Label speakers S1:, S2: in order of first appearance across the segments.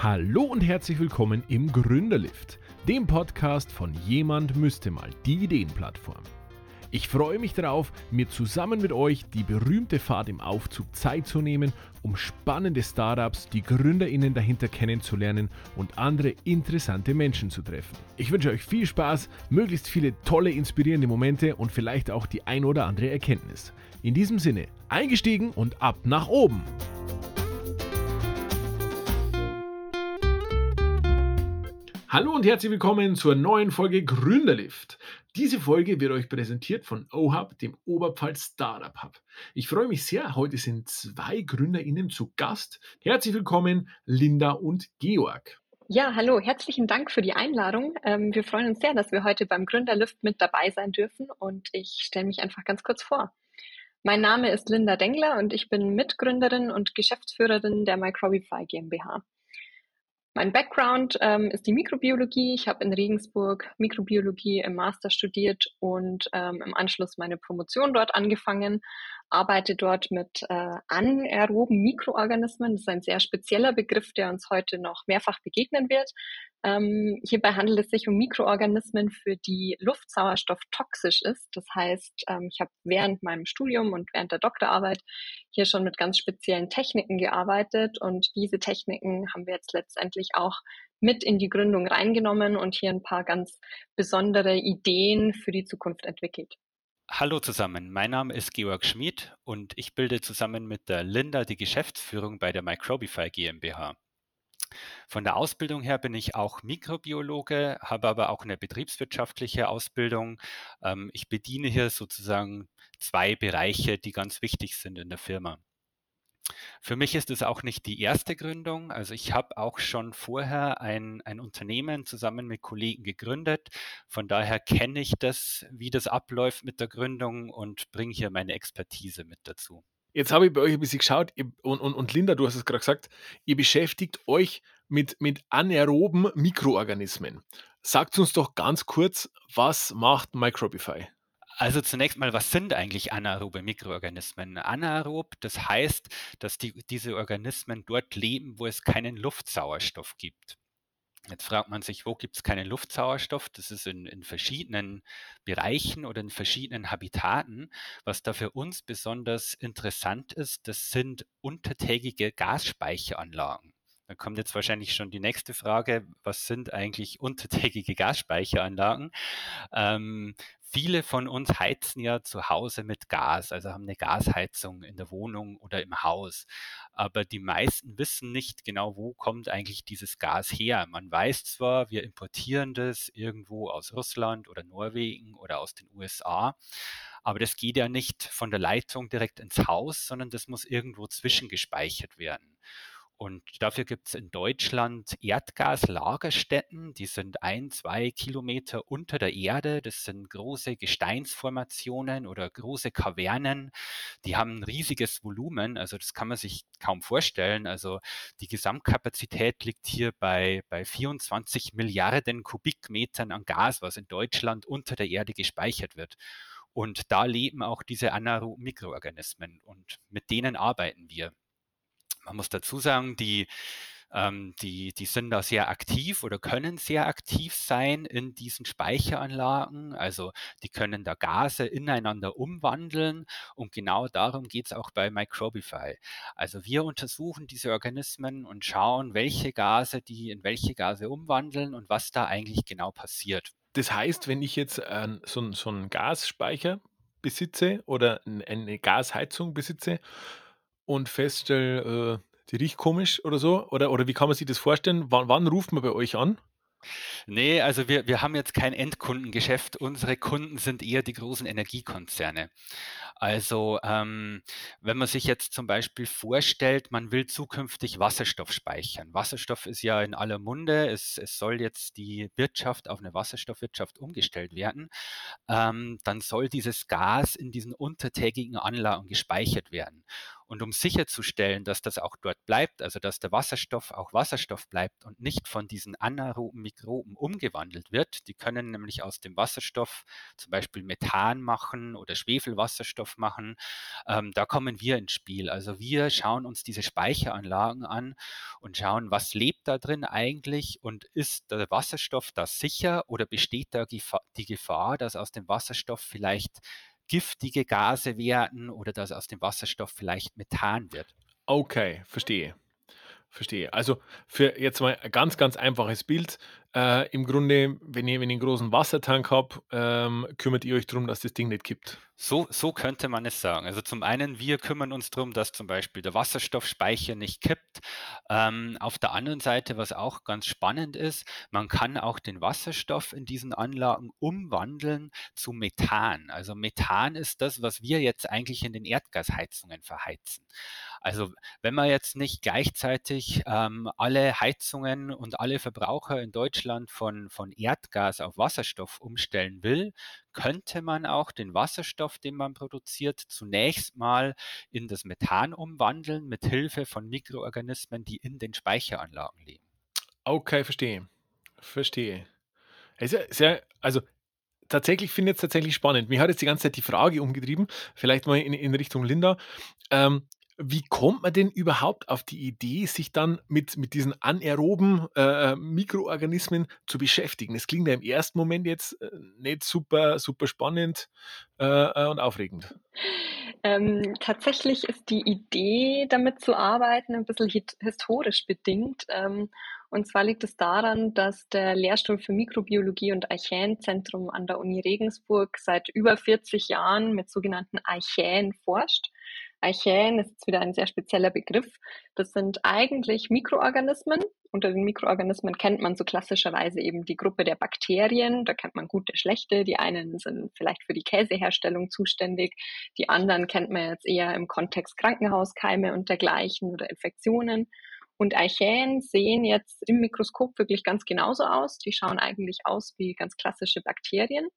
S1: Hallo und herzlich willkommen im Gründerlift, dem Podcast von Jemand müsste mal die Ideenplattform. Ich freue mich darauf, mir zusammen mit euch die berühmte Fahrt im Aufzug Zeit zu nehmen, um spannende Startups, die Gründerinnen dahinter kennenzulernen und andere interessante Menschen zu treffen. Ich wünsche euch viel Spaß, möglichst viele tolle, inspirierende Momente und vielleicht auch die ein oder andere Erkenntnis. In diesem Sinne, eingestiegen und ab nach oben! Hallo und herzlich willkommen zur neuen Folge Gründerlift. Diese Folge wird euch präsentiert von OHub, dem Oberpfalz Startup Hub. Ich freue mich sehr, heute sind zwei GründerInnen zu Gast. Herzlich willkommen, Linda und Georg.
S2: Ja, hallo, herzlichen Dank für die Einladung. Ähm, wir freuen uns sehr, dass wir heute beim Gründerlift mit dabei sein dürfen und ich stelle mich einfach ganz kurz vor. Mein Name ist Linda Dengler und ich bin Mitgründerin und Geschäftsführerin der Microbify GmbH. Mein Background ähm, ist die Mikrobiologie. Ich habe in Regensburg Mikrobiologie im Master studiert und ähm, im Anschluss meine Promotion dort angefangen. Arbeite dort mit äh, anaeroben Mikroorganismen. Das ist ein sehr spezieller Begriff, der uns heute noch mehrfach begegnen wird. Ähm, hierbei handelt es sich um Mikroorganismen, für die Luftsauerstoff toxisch ist. Das heißt, ähm, ich habe während meinem Studium und während der Doktorarbeit hier schon mit ganz speziellen Techniken gearbeitet und diese Techniken haben wir jetzt letztendlich auch mit in die Gründung reingenommen und hier ein paar ganz besondere Ideen für die Zukunft entwickelt.
S3: Hallo zusammen, mein Name ist Georg Schmid und ich bilde zusammen mit der Linda die Geschäftsführung bei der Microbify GmbH. Von der Ausbildung her bin ich auch Mikrobiologe, habe aber auch eine betriebswirtschaftliche Ausbildung. Ähm, ich bediene hier sozusagen zwei Bereiche, die ganz wichtig sind in der Firma. Für mich ist es auch nicht die erste Gründung. Also ich habe auch schon vorher ein, ein Unternehmen zusammen mit Kollegen gegründet. Von daher kenne ich das, wie das abläuft mit der Gründung und bringe hier meine Expertise mit dazu.
S1: Jetzt habe ich bei euch ein bisschen geschaut und, und, und Linda, du hast es gerade gesagt, ihr beschäftigt euch mit, mit anaeroben Mikroorganismen. Sagt uns doch ganz kurz, was macht Microbify?
S3: Also zunächst mal, was sind eigentlich anaerobe Mikroorganismen? Anaerob, das heißt, dass die, diese Organismen dort leben, wo es keinen Luftsauerstoff gibt. Jetzt fragt man sich, wo gibt es keinen Luftsauerstoff? Das ist in, in, verschiedenen Bereichen oder in verschiedenen Habitaten. Was da für uns besonders interessant ist, das sind untertägige Gasspeicheranlagen. Da kommt jetzt wahrscheinlich schon die nächste Frage, was sind eigentlich untertägige Gasspeicheranlagen? Ähm, viele von uns heizen ja zu Hause mit Gas, also haben eine Gasheizung in der Wohnung oder im Haus. Aber die meisten wissen nicht genau, wo kommt eigentlich dieses Gas her. Man weiß zwar, wir importieren das irgendwo aus Russland oder Norwegen oder aus den USA, aber das geht ja nicht von der Leitung direkt ins Haus, sondern das muss irgendwo zwischengespeichert werden. Und dafür gibt es in Deutschland Erdgaslagerstätten, die sind ein, zwei Kilometer unter der Erde. Das sind große Gesteinsformationen oder große Kavernen. Die haben ein riesiges Volumen, also das kann man sich kaum vorstellen. Also die Gesamtkapazität liegt hier bei, bei 24 Milliarden Kubikmetern an Gas, was in Deutschland unter der Erde gespeichert wird. Und da leben auch diese anaeroben Mikroorganismen und mit denen arbeiten wir. Man muss dazu sagen, die, ähm, die, die sind da sehr aktiv oder können sehr aktiv sein in diesen Speicheranlagen. Also die können da Gase ineinander umwandeln und genau darum geht es auch bei Microbify. Also wir untersuchen diese Organismen und schauen, welche Gase die in welche Gase umwandeln und was da eigentlich genau passiert.
S1: Das heißt, wenn ich jetzt äh, so, so einen Gasspeicher besitze oder eine Gasheizung besitze, und feststelle, äh, die riecht komisch oder so? Oder, oder wie kann man sich das vorstellen? Wann, wann ruft man bei euch an?
S3: Nee, also wir, wir haben jetzt kein Endkundengeschäft. Unsere Kunden sind eher die großen Energiekonzerne. Also ähm, wenn man sich jetzt zum Beispiel vorstellt, man will zukünftig Wasserstoff speichern. Wasserstoff ist ja in aller Munde. Es, es soll jetzt die Wirtschaft auf eine Wasserstoffwirtschaft umgestellt werden. Ähm, dann soll dieses Gas in diesen untertägigen Anlagen gespeichert werden. Und um sicherzustellen, dass das auch dort bleibt, also dass der Wasserstoff auch Wasserstoff bleibt und nicht von diesen anaeroben Mikroben umgewandelt wird, die können nämlich aus dem Wasserstoff zum Beispiel Methan machen oder Schwefelwasserstoff machen, ähm, da kommen wir ins Spiel. Also wir schauen uns diese Speicheranlagen an und schauen, was lebt da drin eigentlich und ist der Wasserstoff da sicher oder besteht da die Gefahr, dass aus dem Wasserstoff vielleicht giftige Gase werden oder dass aus dem Wasserstoff vielleicht Methan wird.
S1: Okay, verstehe. Verstehe. Also für jetzt mal ein ganz, ganz einfaches Bild. Äh, Im Grunde, wenn ihr, wenn ihr einen großen Wassertank habt, ähm, kümmert ihr euch darum, dass das Ding nicht kippt.
S3: So, so könnte man es sagen. Also zum einen, wir kümmern uns darum, dass zum Beispiel der Wasserstoffspeicher nicht kippt. Ähm, auf der anderen Seite, was auch ganz spannend ist, man kann auch den Wasserstoff in diesen Anlagen umwandeln zu Methan. Also Methan ist das, was wir jetzt eigentlich in den Erdgasheizungen verheizen. Also wenn man jetzt nicht gleichzeitig ähm, alle Heizungen und alle Verbraucher in Deutschland von, von Erdgas auf Wasserstoff umstellen will, könnte man auch den Wasserstoff, den man produziert, zunächst mal in das Methan umwandeln mit Hilfe von Mikroorganismen, die in den Speicheranlagen leben.
S1: Okay, verstehe. Verstehe. Sehr, sehr, also tatsächlich finde ich es tatsächlich spannend. Mir hat jetzt die ganze Zeit die Frage umgetrieben, vielleicht mal in, in Richtung Linda. Ähm, wie kommt man denn überhaupt auf die Idee, sich dann mit, mit diesen anaeroben äh, Mikroorganismen zu beschäftigen? Das klingt ja im ersten Moment jetzt äh, nicht super, super spannend äh, äh und aufregend.
S2: Ähm, tatsächlich ist die Idee, damit zu arbeiten, ein bisschen historisch bedingt. Ähm, und zwar liegt es daran, dass der Lehrstuhl für Mikrobiologie und Archäenzentrum an der Uni Regensburg seit über 40 Jahren mit sogenannten Archäen forscht. Archäen ist wieder ein sehr spezieller Begriff. Das sind eigentlich Mikroorganismen. Unter den Mikroorganismen kennt man so klassischerweise eben die Gruppe der Bakterien. Da kennt man gute, schlechte. Die einen sind vielleicht für die Käseherstellung zuständig. Die anderen kennt man jetzt eher im Kontext Krankenhauskeime und dergleichen oder Infektionen. Und Archäen sehen jetzt im Mikroskop wirklich ganz genauso aus. Die schauen eigentlich aus wie ganz klassische Bakterien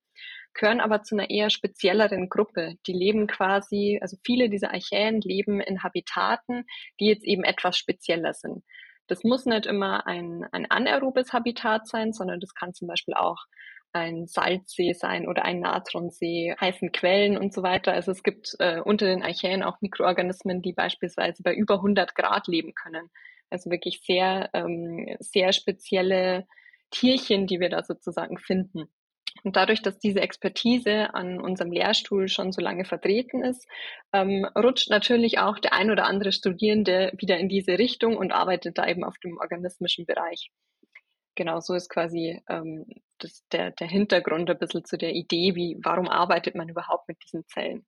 S2: gehören aber zu einer eher spezielleren Gruppe. Die leben quasi, also viele dieser Archäen leben in Habitaten, die jetzt eben etwas spezieller sind. Das muss nicht immer ein, ein anaerobes Habitat sein, sondern das kann zum Beispiel auch ein Salzsee sein oder ein Natronsee, heißen Quellen und so weiter. Also es gibt äh, unter den Archäen auch Mikroorganismen, die beispielsweise bei über 100 Grad leben können. Also wirklich sehr, ähm, sehr spezielle Tierchen, die wir da sozusagen finden. Und dadurch, dass diese Expertise an unserem Lehrstuhl schon so lange vertreten ist, ähm, rutscht natürlich auch der ein oder andere Studierende wieder in diese Richtung und arbeitet da eben auf dem organismischen Bereich. Genau so ist quasi ähm, das, der, der Hintergrund ein bisschen zu der Idee, wie, warum arbeitet man überhaupt mit diesen Zellen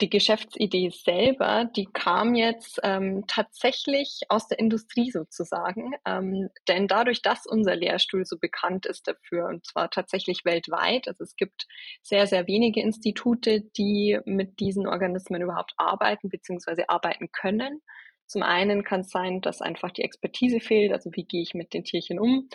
S2: die Geschäftsidee selber, die kam jetzt ähm, tatsächlich aus der Industrie sozusagen. Ähm, denn dadurch, dass unser Lehrstuhl so bekannt ist dafür, und zwar tatsächlich weltweit, also es gibt sehr, sehr wenige Institute, die mit diesen Organismen überhaupt arbeiten bzw. arbeiten können. Zum einen kann es sein, dass einfach die Expertise fehlt, also wie gehe ich mit den Tierchen um.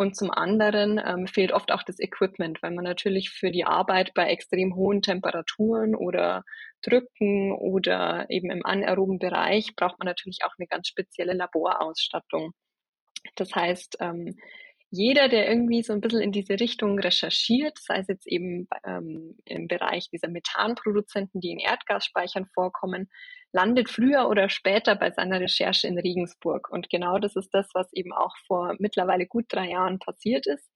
S2: Und zum anderen ähm, fehlt oft auch das Equipment, weil man natürlich für die Arbeit bei extrem hohen Temperaturen oder Drücken oder eben im anaeroben Bereich braucht man natürlich auch eine ganz spezielle Laborausstattung. Das heißt, ähm, jeder, der irgendwie so ein bisschen in diese Richtung recherchiert, sei es jetzt eben ähm, im Bereich dieser Methanproduzenten, die in Erdgasspeichern vorkommen, landet früher oder später bei seiner Recherche in Regensburg. Und genau das ist das, was eben auch vor mittlerweile gut drei Jahren passiert ist.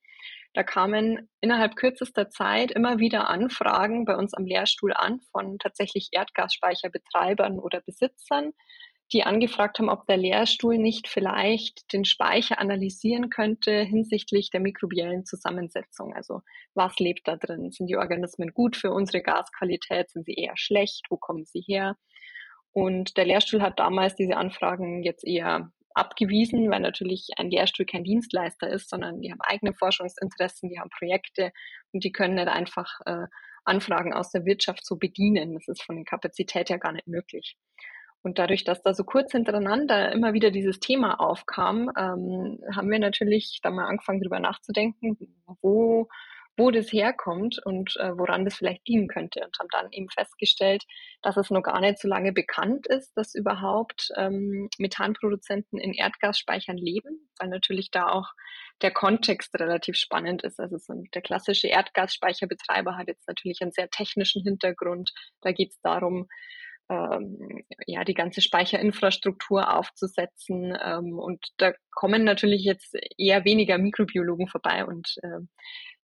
S2: Da kamen innerhalb kürzester Zeit immer wieder Anfragen bei uns am Lehrstuhl an von tatsächlich Erdgasspeicherbetreibern oder Besitzern, die angefragt haben, ob der Lehrstuhl nicht vielleicht den Speicher analysieren könnte hinsichtlich der mikrobiellen Zusammensetzung. Also was lebt da drin? Sind die Organismen gut für unsere Gasqualität? Sind sie eher schlecht? Wo kommen sie her? Und der Lehrstuhl hat damals diese Anfragen jetzt eher abgewiesen, weil natürlich ein Lehrstuhl kein Dienstleister ist, sondern die haben eigene Forschungsinteressen, die haben Projekte und die können nicht einfach äh, Anfragen aus der Wirtschaft so bedienen. Das ist von der Kapazität her gar nicht möglich. Und dadurch, dass da so kurz hintereinander immer wieder dieses Thema aufkam, ähm, haben wir natürlich da mal angefangen, darüber nachzudenken, wo wo das herkommt und äh, woran das vielleicht dienen könnte und haben dann eben festgestellt, dass es noch gar nicht so lange bekannt ist, dass überhaupt ähm, Methanproduzenten in Erdgasspeichern leben, weil natürlich da auch der Kontext relativ spannend ist. Also so der klassische Erdgasspeicherbetreiber hat jetzt natürlich einen sehr technischen Hintergrund. Da geht es darum, ähm, ja, die ganze Speicherinfrastruktur aufzusetzen. Ähm, und da kommen natürlich jetzt eher weniger Mikrobiologen vorbei und äh,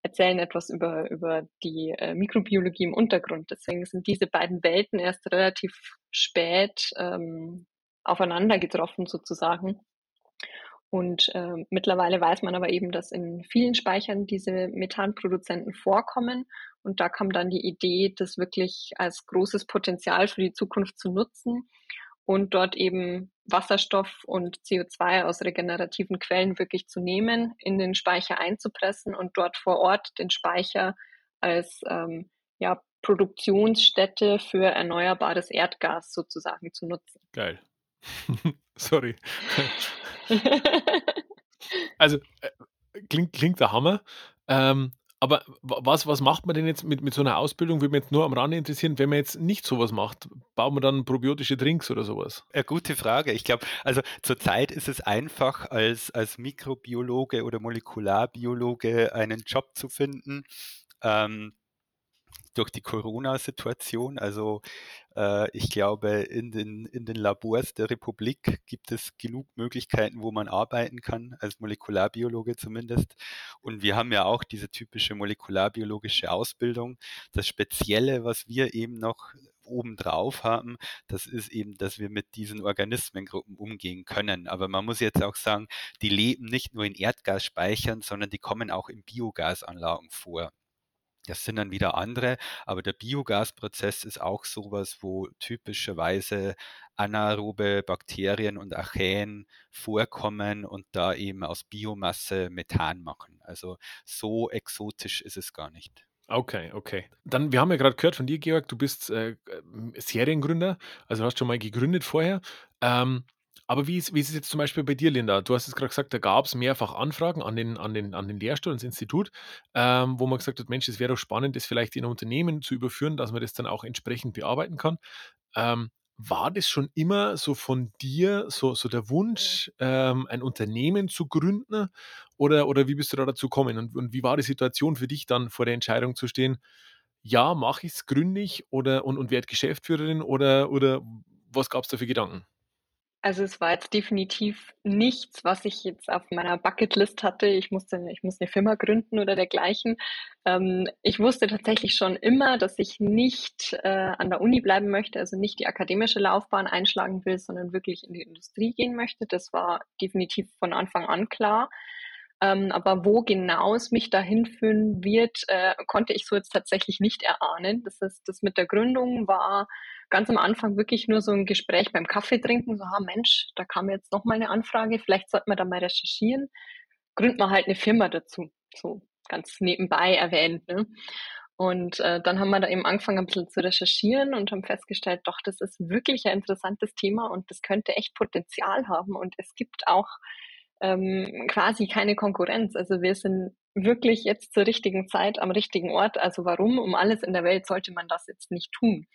S2: erzählen etwas über, über die äh, Mikrobiologie im Untergrund. Deswegen sind diese beiden Welten erst relativ spät ähm, aufeinander getroffen sozusagen. Und äh, mittlerweile weiß man aber eben, dass in vielen Speichern diese Methanproduzenten vorkommen. Und da kam dann die Idee, das wirklich als großes Potenzial für die Zukunft zu nutzen und dort eben Wasserstoff und CO2 aus regenerativen Quellen wirklich zu nehmen, in den Speicher einzupressen und dort vor Ort den Speicher als ähm, ja, Produktionsstätte für erneuerbares Erdgas sozusagen zu nutzen.
S1: Geil. Sorry. also, äh, klingt, klingt der Hammer. Ähm, aber was, was macht man denn jetzt mit, mit so einer Ausbildung? Würde mich jetzt nur am Rande interessieren, wenn man jetzt nicht sowas macht. Baut man dann probiotische Drinks oder sowas?
S3: Ja, gute Frage. Ich glaube, also zurzeit ist es einfach, als, als Mikrobiologe oder Molekularbiologe einen Job zu finden. Ähm, durch die Corona-Situation. Also äh, ich glaube, in den, in den Labors der Republik gibt es genug Möglichkeiten, wo man arbeiten kann, als Molekularbiologe zumindest. Und wir haben ja auch diese typische molekularbiologische Ausbildung. Das Spezielle, was wir eben noch obendrauf haben, das ist eben, dass wir mit diesen Organismengruppen umgehen können. Aber man muss jetzt auch sagen, die leben nicht nur in Erdgasspeichern, sondern die kommen auch in Biogasanlagen vor. Das sind dann wieder andere, aber der Biogasprozess ist auch sowas, wo typischerweise anaerobe Bakterien und Archäen vorkommen und da eben aus Biomasse Methan machen. Also so exotisch ist es gar nicht.
S1: Okay, okay. Dann, wir haben ja gerade gehört von dir, Georg, du bist äh, Seriengründer, also hast schon mal gegründet vorher. Ähm, aber wie ist, wie ist es jetzt zum Beispiel bei dir, Linda? Du hast es gerade gesagt, da gab es mehrfach Anfragen an den, an den, an den Lehrstuhl, ans Institut, ähm, wo man gesagt hat, Mensch, es wäre doch spannend, das vielleicht in ein Unternehmen zu überführen, dass man das dann auch entsprechend bearbeiten kann. Ähm, war das schon immer so von dir, so, so der Wunsch, ähm, ein Unternehmen zu gründen? Oder, oder wie bist du da dazu gekommen? Und, und wie war die Situation für dich dann vor der Entscheidung zu stehen, ja, mache ich es, gründe ich oder, und, und werde Geschäftsführerin oder, oder was gab es da für Gedanken?
S2: Also es war jetzt definitiv nichts, was ich jetzt auf meiner Bucketlist hatte. Ich musste, ich muss eine Firma gründen oder dergleichen. Ähm, ich wusste tatsächlich schon immer, dass ich nicht äh, an der Uni bleiben möchte, also nicht die akademische Laufbahn einschlagen will, sondern wirklich in die Industrie gehen möchte. Das war definitiv von Anfang an klar. Ähm, aber wo genau es mich dahin führen wird, äh, konnte ich so jetzt tatsächlich nicht erahnen. Das heißt, das mit der Gründung war ganz am Anfang wirklich nur so ein Gespräch beim Kaffee trinken, so, ah Mensch, da kam jetzt noch mal eine Anfrage, vielleicht sollte man da mal recherchieren. Gründet man halt eine Firma dazu, so ganz nebenbei erwähnt. Ne? Und äh, dann haben wir da eben angefangen, ein bisschen zu recherchieren und haben festgestellt, doch, das ist wirklich ein interessantes Thema und das könnte echt Potenzial haben. Und es gibt auch ähm, quasi keine Konkurrenz. Also wir sind wirklich jetzt zur richtigen Zeit am richtigen Ort. Also warum um alles in der Welt sollte man das jetzt nicht tun?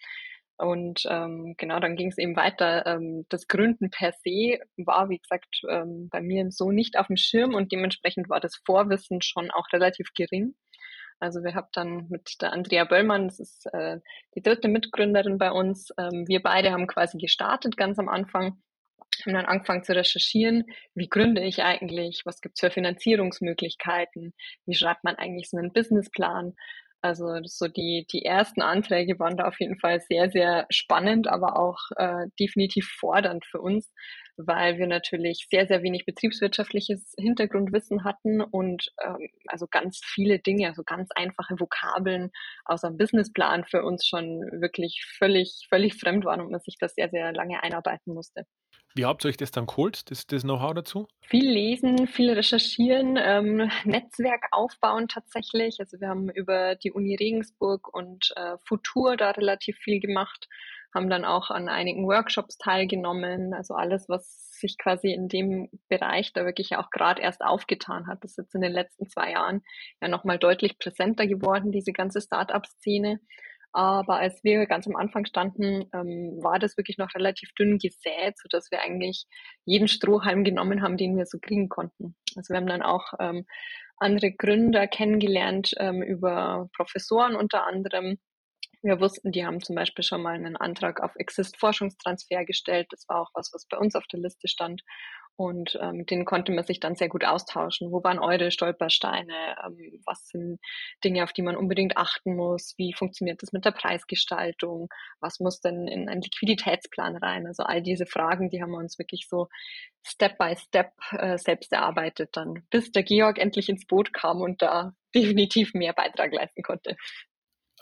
S2: Und ähm, genau, dann ging es eben weiter. Ähm, das Gründen per se war, wie gesagt, ähm, bei mir so nicht auf dem Schirm und dementsprechend war das Vorwissen schon auch relativ gering. Also wir haben dann mit der Andrea Böllmann, das ist äh, die dritte Mitgründerin bei uns, ähm, wir beide haben quasi gestartet ganz am Anfang, haben dann angefangen zu recherchieren, wie gründe ich eigentlich, was gibt's für Finanzierungsmöglichkeiten, wie schreibt man eigentlich so einen Businessplan also so die, die ersten Anträge waren da auf jeden Fall sehr, sehr spannend, aber auch äh, definitiv fordernd für uns, weil wir natürlich sehr, sehr wenig betriebswirtschaftliches Hintergrundwissen hatten und ähm, also ganz viele Dinge, also ganz einfache Vokabeln aus einem Businessplan für uns schon wirklich völlig, völlig fremd waren und man sich das sehr, sehr lange einarbeiten musste.
S1: Wie habt ihr euch das dann geholt, das, das Know-how dazu?
S2: Viel lesen, viel recherchieren, ähm, Netzwerk aufbauen tatsächlich. Also wir haben über die Uni Regensburg und äh, Futur da relativ viel gemacht, haben dann auch an einigen Workshops teilgenommen. Also alles, was sich quasi in dem Bereich da wirklich auch gerade erst aufgetan hat. Das ist jetzt in den letzten zwei Jahren ja nochmal deutlich präsenter geworden, diese ganze Start-up-Szene. Aber als wir ganz am Anfang standen, ähm, war das wirklich noch relativ dünn gesät, sodass wir eigentlich jeden Strohhalm genommen haben, den wir so kriegen konnten. Also wir haben dann auch ähm, andere Gründer kennengelernt ähm, über Professoren unter anderem. Wir wussten, die haben zum Beispiel schon mal einen Antrag auf Exist-Forschungstransfer gestellt. Das war auch was, was bei uns auf der Liste stand. Und ähm, mit denen konnte man sich dann sehr gut austauschen. Wo waren eure Stolpersteine? Ähm, was sind Dinge, auf die man unbedingt achten muss? Wie funktioniert das mit der Preisgestaltung? Was muss denn in einen Liquiditätsplan rein? Also all diese Fragen, die haben wir uns wirklich so Step by Step äh, selbst erarbeitet dann, bis der Georg endlich ins Boot kam und da definitiv mehr Beitrag leisten konnte.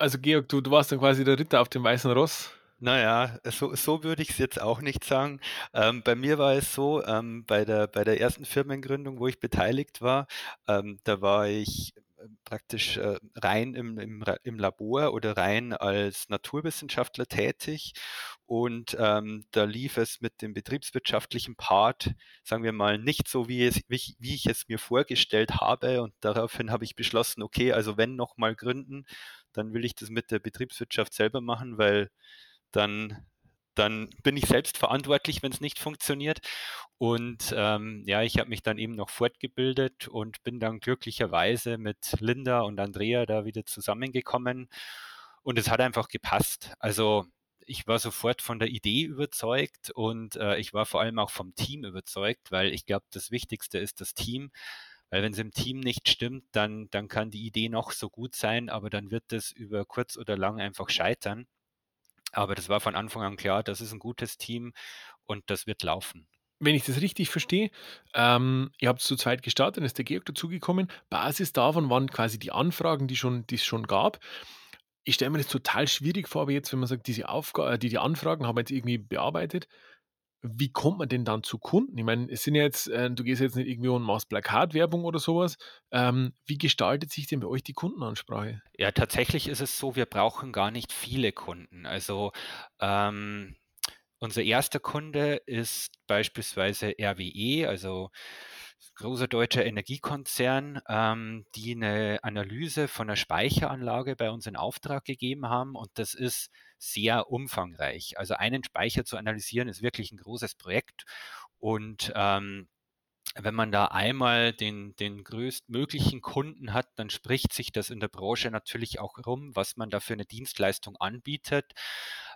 S1: Also Georg, du, du warst dann quasi der Ritter auf dem weißen Ross.
S3: Naja, so, so würde ich es jetzt auch nicht sagen. Ähm, bei mir war es so, ähm, bei, der, bei der ersten Firmengründung, wo ich beteiligt war, ähm, da war ich äh, praktisch äh, rein im, im, im, Labor oder rein als Naturwissenschaftler tätig. Und ähm, da lief es mit dem betriebswirtschaftlichen Part, sagen wir mal, nicht so, wie, es, wie, ich, wie ich es mir vorgestellt habe. Und daraufhin habe ich beschlossen, okay, also wenn nochmal gründen, dann will ich das mit der Betriebswirtschaft selber machen, weil dann, dann bin ich selbst verantwortlich, wenn es nicht funktioniert. Und ähm, ja, ich habe mich dann eben noch fortgebildet und bin dann glücklicherweise mit Linda und Andrea da wieder zusammengekommen. Und es hat einfach gepasst. Also ich war sofort von der Idee überzeugt und äh, ich war vor allem auch vom Team überzeugt, weil ich glaube, das Wichtigste ist das Team. Weil wenn es im Team nicht stimmt, dann, dann kann die Idee noch so gut sein, aber dann wird es über kurz oder lang einfach scheitern. Aber das war von Anfang an klar, das ist ein gutes Team und das wird laufen.
S1: Wenn ich das richtig verstehe, ähm, ihr habt zu zweit gestartet, dann ist der Georg dazugekommen. Basis davon waren quasi die Anfragen, die, schon, die es schon gab. Ich stelle mir das total schwierig vor, aber jetzt, wenn man sagt, diese Aufgabe, die, die Anfragen haben wir jetzt irgendwie bearbeitet, wie kommt man denn dann zu Kunden? Ich meine, es sind ja jetzt, äh, du gehst jetzt nicht irgendwie und machst Plakatwerbung oder sowas. Ähm, wie gestaltet sich denn bei euch die Kundenansprache?
S3: Ja, tatsächlich ist es so, wir brauchen gar nicht viele Kunden. Also ähm, unser erster Kunde ist beispielsweise RWE, also großer deutscher Energiekonzern, ähm, die eine Analyse von einer Speicheranlage bei uns in Auftrag gegeben haben und das ist sehr umfangreich. Also einen Speicher zu analysieren ist wirklich ein großes Projekt und ähm, wenn man da einmal den, den größtmöglichen Kunden hat, dann spricht sich das in der Branche natürlich auch rum, was man da für eine Dienstleistung anbietet.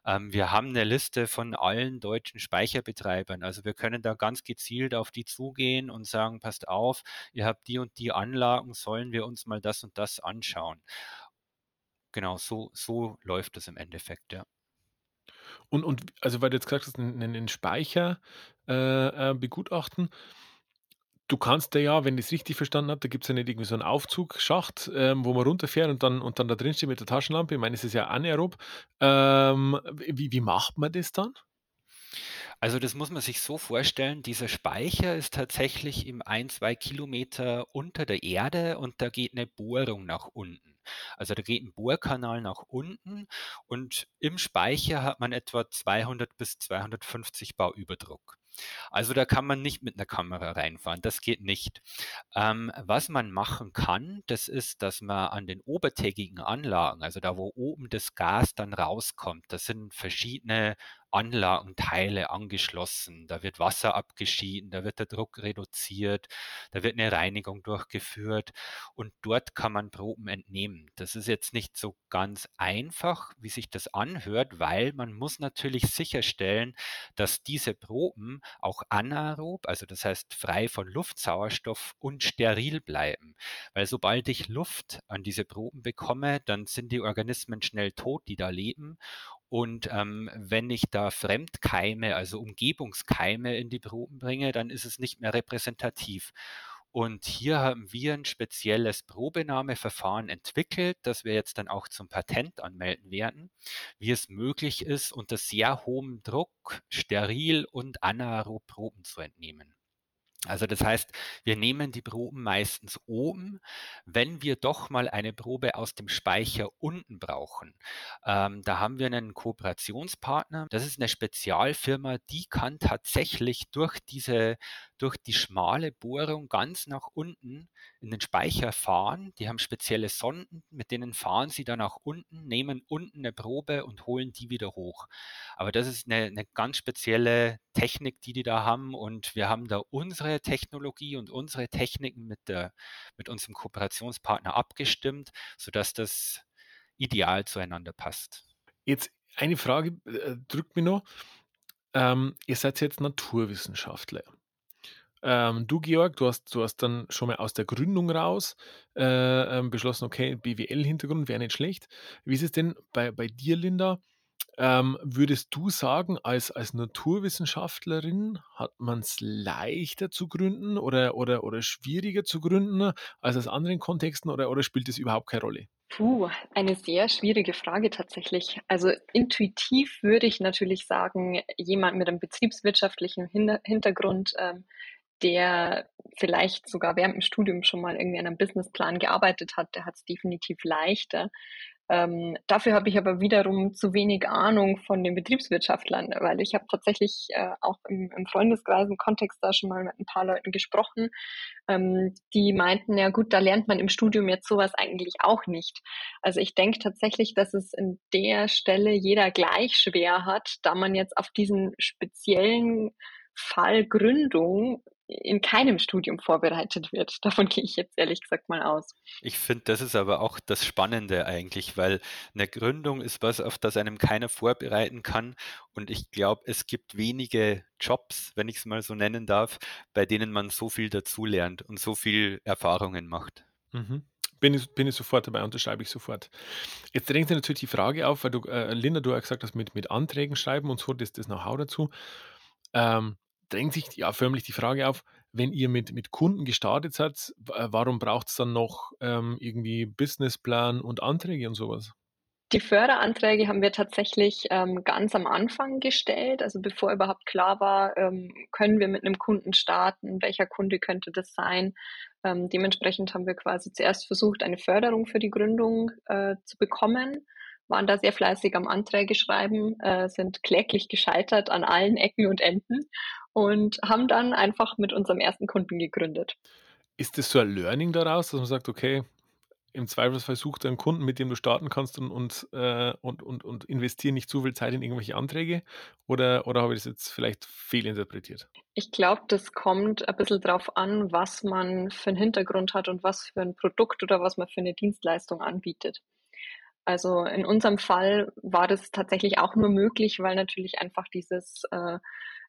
S3: Ähm, wir haben eine Liste von allen deutschen Speicherbetreibern. Also wir können da ganz gezielt auf die zugehen und sagen, passt auf, ihr habt die und die Anlagen, sollen wir uns mal das und das anschauen. Genau, so, so läuft es im Endeffekt, ja.
S1: Und, und also weil du jetzt gesagt hast, einen, Speicher äh, äh, begutachten, Du kannst da ja, wenn ich es richtig verstanden habe, da gibt es ja nicht irgendwie so einen Aufzugsschacht, ähm, wo man runterfährt und dann, und dann da drin steht mit der Taschenlampe. Ich meine, es ist ja anaerob. Ähm, wie, wie macht man das dann?
S3: Also das muss man sich so vorstellen, dieser Speicher ist tatsächlich im ein, zwei Kilometer unter der Erde und da geht eine Bohrung nach unten. Also da geht ein Bohrkanal nach unten und im Speicher hat man etwa 200 bis 250 Bar Überdruck. Also da kann man nicht mit einer Kamera reinfahren, das geht nicht. Ähm, was man machen kann, das ist, dass man an den obertägigen Anlagen, also da wo oben das Gas dann rauskommt, das sind verschiedene Anlagenteile angeschlossen. Da wird Wasser abgeschieden, da wird der Druck reduziert, da wird eine Reinigung durchgeführt und dort kann man Proben entnehmen. Das ist jetzt nicht so ganz einfach, wie sich das anhört, weil man muss natürlich sicherstellen, dass diese Proben auch anaerob, also das heißt frei von Luftsauerstoff und steril bleiben. Weil sobald ich Luft an diese Proben bekomme, dann sind die Organismen schnell tot, die da leben und ähm, wenn ich da Fremdkeime, also Umgebungskeime in die Proben bringe, dann ist es nicht mehr repräsentativ. Und hier haben wir ein spezielles Probenahmeverfahren entwickelt, das wir jetzt dann auch zum Patent anmelden werden, wie es möglich ist, unter sehr hohem Druck steril und anaerob Proben zu entnehmen. Also das heißt, wir nehmen die Proben meistens oben, wenn wir doch mal eine Probe aus dem Speicher unten brauchen. Ähm, da haben wir einen Kooperationspartner. Das ist eine Spezialfirma, die kann tatsächlich durch diese durch die schmale Bohrung ganz nach unten in den Speicher fahren. Die haben spezielle Sonden, mit denen fahren sie dann nach unten, nehmen unten eine Probe und holen die wieder hoch. Aber das ist eine, eine ganz spezielle Technik, die die da haben. Und wir haben da unsere Technologie und unsere Techniken mit, der, mit unserem Kooperationspartner abgestimmt, sodass das ideal zueinander passt.
S1: Jetzt eine Frage äh, drückt mir noch. Ähm, ihr seid jetzt Naturwissenschaftler. Ähm, du, Georg, du hast, du hast dann schon mal aus der Gründung raus äh, ähm, beschlossen, okay, BWL-Hintergrund wäre nicht schlecht. Wie ist es denn bei, bei dir, Linda? Ähm, würdest du sagen, als, als Naturwissenschaftlerin hat man es leichter zu gründen oder, oder, oder schwieriger zu gründen als aus anderen Kontexten oder, oder spielt das überhaupt keine Rolle?
S2: Puh, eine sehr schwierige Frage tatsächlich. Also intuitiv würde ich natürlich sagen, jemand mit einem betriebswirtschaftlichen Hintergrund ähm, der vielleicht sogar während dem Studium schon mal irgendwie an einem Businessplan gearbeitet hat, der hat es definitiv leichter. Ähm, dafür habe ich aber wiederum zu wenig Ahnung von den Betriebswirtschaftlern, weil ich habe tatsächlich äh, auch im, im Freundeskreis im Kontext da schon mal mit ein paar Leuten gesprochen, ähm, die meinten, ja gut, da lernt man im Studium jetzt sowas eigentlich auch nicht. Also ich denke tatsächlich, dass es in der Stelle jeder gleich schwer hat, da man jetzt auf diesen speziellen Fall Gründung in keinem Studium vorbereitet wird. Davon gehe ich jetzt ehrlich gesagt mal aus.
S3: Ich finde, das ist aber auch das Spannende eigentlich, weil eine Gründung ist was, auf das einem keiner vorbereiten kann. Und ich glaube, es gibt wenige Jobs, wenn ich es mal so nennen darf, bei denen man so viel dazulernt und so viel Erfahrungen macht.
S1: Mhm. Bin ich, bin ich sofort dabei, unterschreibe ich sofort. Jetzt drängt sich natürlich die Frage auf, weil du, äh, Linda, du ja gesagt hast, mit, mit Anträgen schreiben und so, das, das Know-how dazu. Ähm, drängt sich ja förmlich die Frage auf, wenn ihr mit, mit Kunden gestartet seid, äh, warum braucht es dann noch ähm, irgendwie Businessplan und Anträge und sowas?
S2: Die Förderanträge haben wir tatsächlich ähm, ganz am Anfang gestellt, also bevor überhaupt klar war, ähm, können wir mit einem Kunden starten, welcher Kunde könnte das sein. Ähm, dementsprechend haben wir quasi zuerst versucht, eine Förderung für die Gründung äh, zu bekommen waren da sehr fleißig am Anträge schreiben, äh, sind kläglich gescheitert an allen Ecken und Enden und haben dann einfach mit unserem ersten Kunden gegründet.
S1: Ist das so ein Learning daraus, dass man sagt, okay, im Zweifelsfall such dir einen Kunden, mit dem du starten kannst und, und, äh, und, und, und investiere nicht zu viel Zeit in irgendwelche Anträge? Oder, oder habe ich das jetzt vielleicht fehlinterpretiert?
S2: Ich glaube, das kommt ein bisschen darauf an, was man für einen Hintergrund hat und was für ein Produkt oder was man für eine Dienstleistung anbietet. Also in unserem Fall war das tatsächlich auch nur möglich, weil natürlich einfach dieses äh,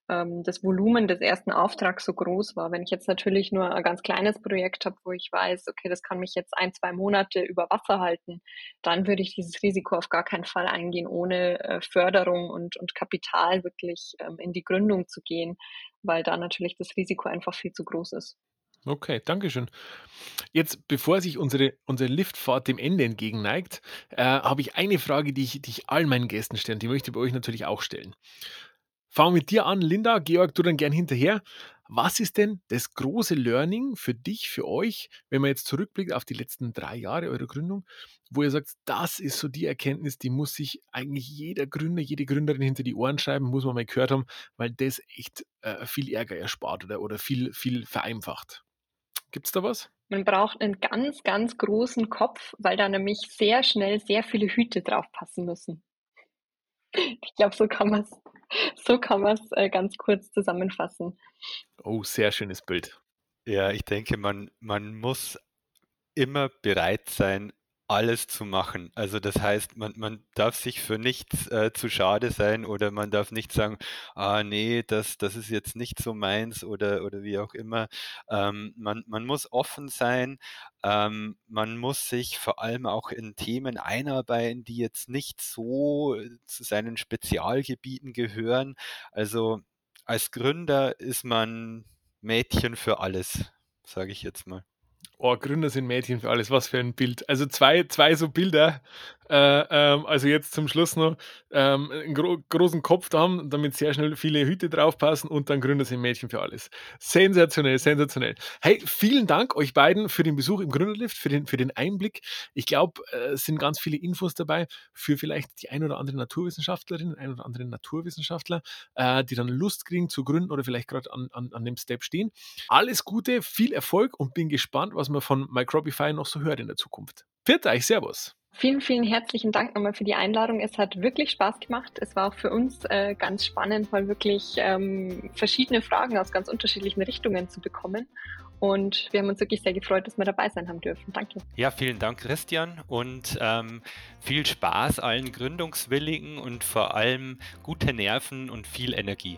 S2: ähm, das Volumen des ersten Auftrags so groß war. Wenn ich jetzt natürlich nur ein ganz kleines Projekt habe, wo ich weiß, okay, das kann mich jetzt ein, zwei Monate über Wasser halten, dann würde ich dieses Risiko auf gar keinen Fall eingehen, ohne äh, Förderung und, und Kapital wirklich ähm, in die Gründung zu gehen, weil da natürlich das Risiko einfach viel zu groß ist.
S1: Okay, danke schön. Jetzt, bevor sich unsere, unsere Liftfahrt dem Ende entgegenneigt, äh, habe ich eine Frage, die ich, die ich all meinen Gästen stelle. Die möchte ich bei euch natürlich auch stellen. Fangen wir mit dir an, Linda. Georg, du dann gern hinterher. Was ist denn das große Learning für dich, für euch, wenn man jetzt zurückblickt auf die letzten drei Jahre eurer Gründung, wo ihr sagt, das ist so die Erkenntnis, die muss sich eigentlich jeder Gründer, jede Gründerin hinter die Ohren schreiben, muss man mal gehört haben, weil das echt äh, viel Ärger erspart oder, oder viel, viel vereinfacht. Gibt es da was?
S2: Man braucht einen ganz, ganz großen Kopf, weil da nämlich sehr schnell sehr viele Hüte drauf passen müssen. Ich glaube, so kann man es so kann äh, ganz kurz zusammenfassen.
S1: Oh, sehr schönes Bild.
S3: Ja, ich denke, man, man muss immer bereit sein, alles zu machen. Also das heißt, man, man darf sich für nichts äh, zu schade sein oder man darf nicht sagen, ah nee, das, das ist jetzt nicht so meins oder, oder wie auch immer. Ähm, man, man muss offen sein, ähm, man muss sich vor allem auch in Themen einarbeiten, die jetzt nicht so äh, zu seinen Spezialgebieten gehören. Also als Gründer ist man Mädchen für alles, sage ich jetzt mal.
S1: Oh, Gründer sind Mädchen für alles, was für ein Bild. Also zwei, zwei so Bilder Äh, ähm, also jetzt zum Schluss noch ähm, einen gro großen Kopf da haben, damit sehr schnell viele Hüte draufpassen und dann Gründer sind Mädchen für alles. Sensationell, sensationell. Hey, vielen Dank euch beiden für den Besuch im Gründerlift, für den, für den Einblick. Ich glaube, äh, es sind ganz viele Infos dabei für vielleicht die ein oder andere Naturwissenschaftlerin, ein oder andere Naturwissenschaftler, äh, die dann Lust kriegen zu gründen oder vielleicht gerade an, an, an dem Step stehen. Alles Gute, viel Erfolg und bin gespannt, was man von Microbify noch so hört in der Zukunft. Viert euch, Servus!
S2: Vielen, vielen herzlichen Dank nochmal für die Einladung. Es hat wirklich Spaß gemacht. Es war auch für uns äh, ganz spannend, mal wirklich ähm, verschiedene Fragen aus ganz unterschiedlichen Richtungen zu bekommen. Und wir haben uns wirklich sehr gefreut, dass wir dabei sein haben dürfen. Danke.
S3: Ja, vielen Dank, Christian. Und ähm, viel Spaß allen Gründungswilligen und vor allem gute Nerven und viel Energie.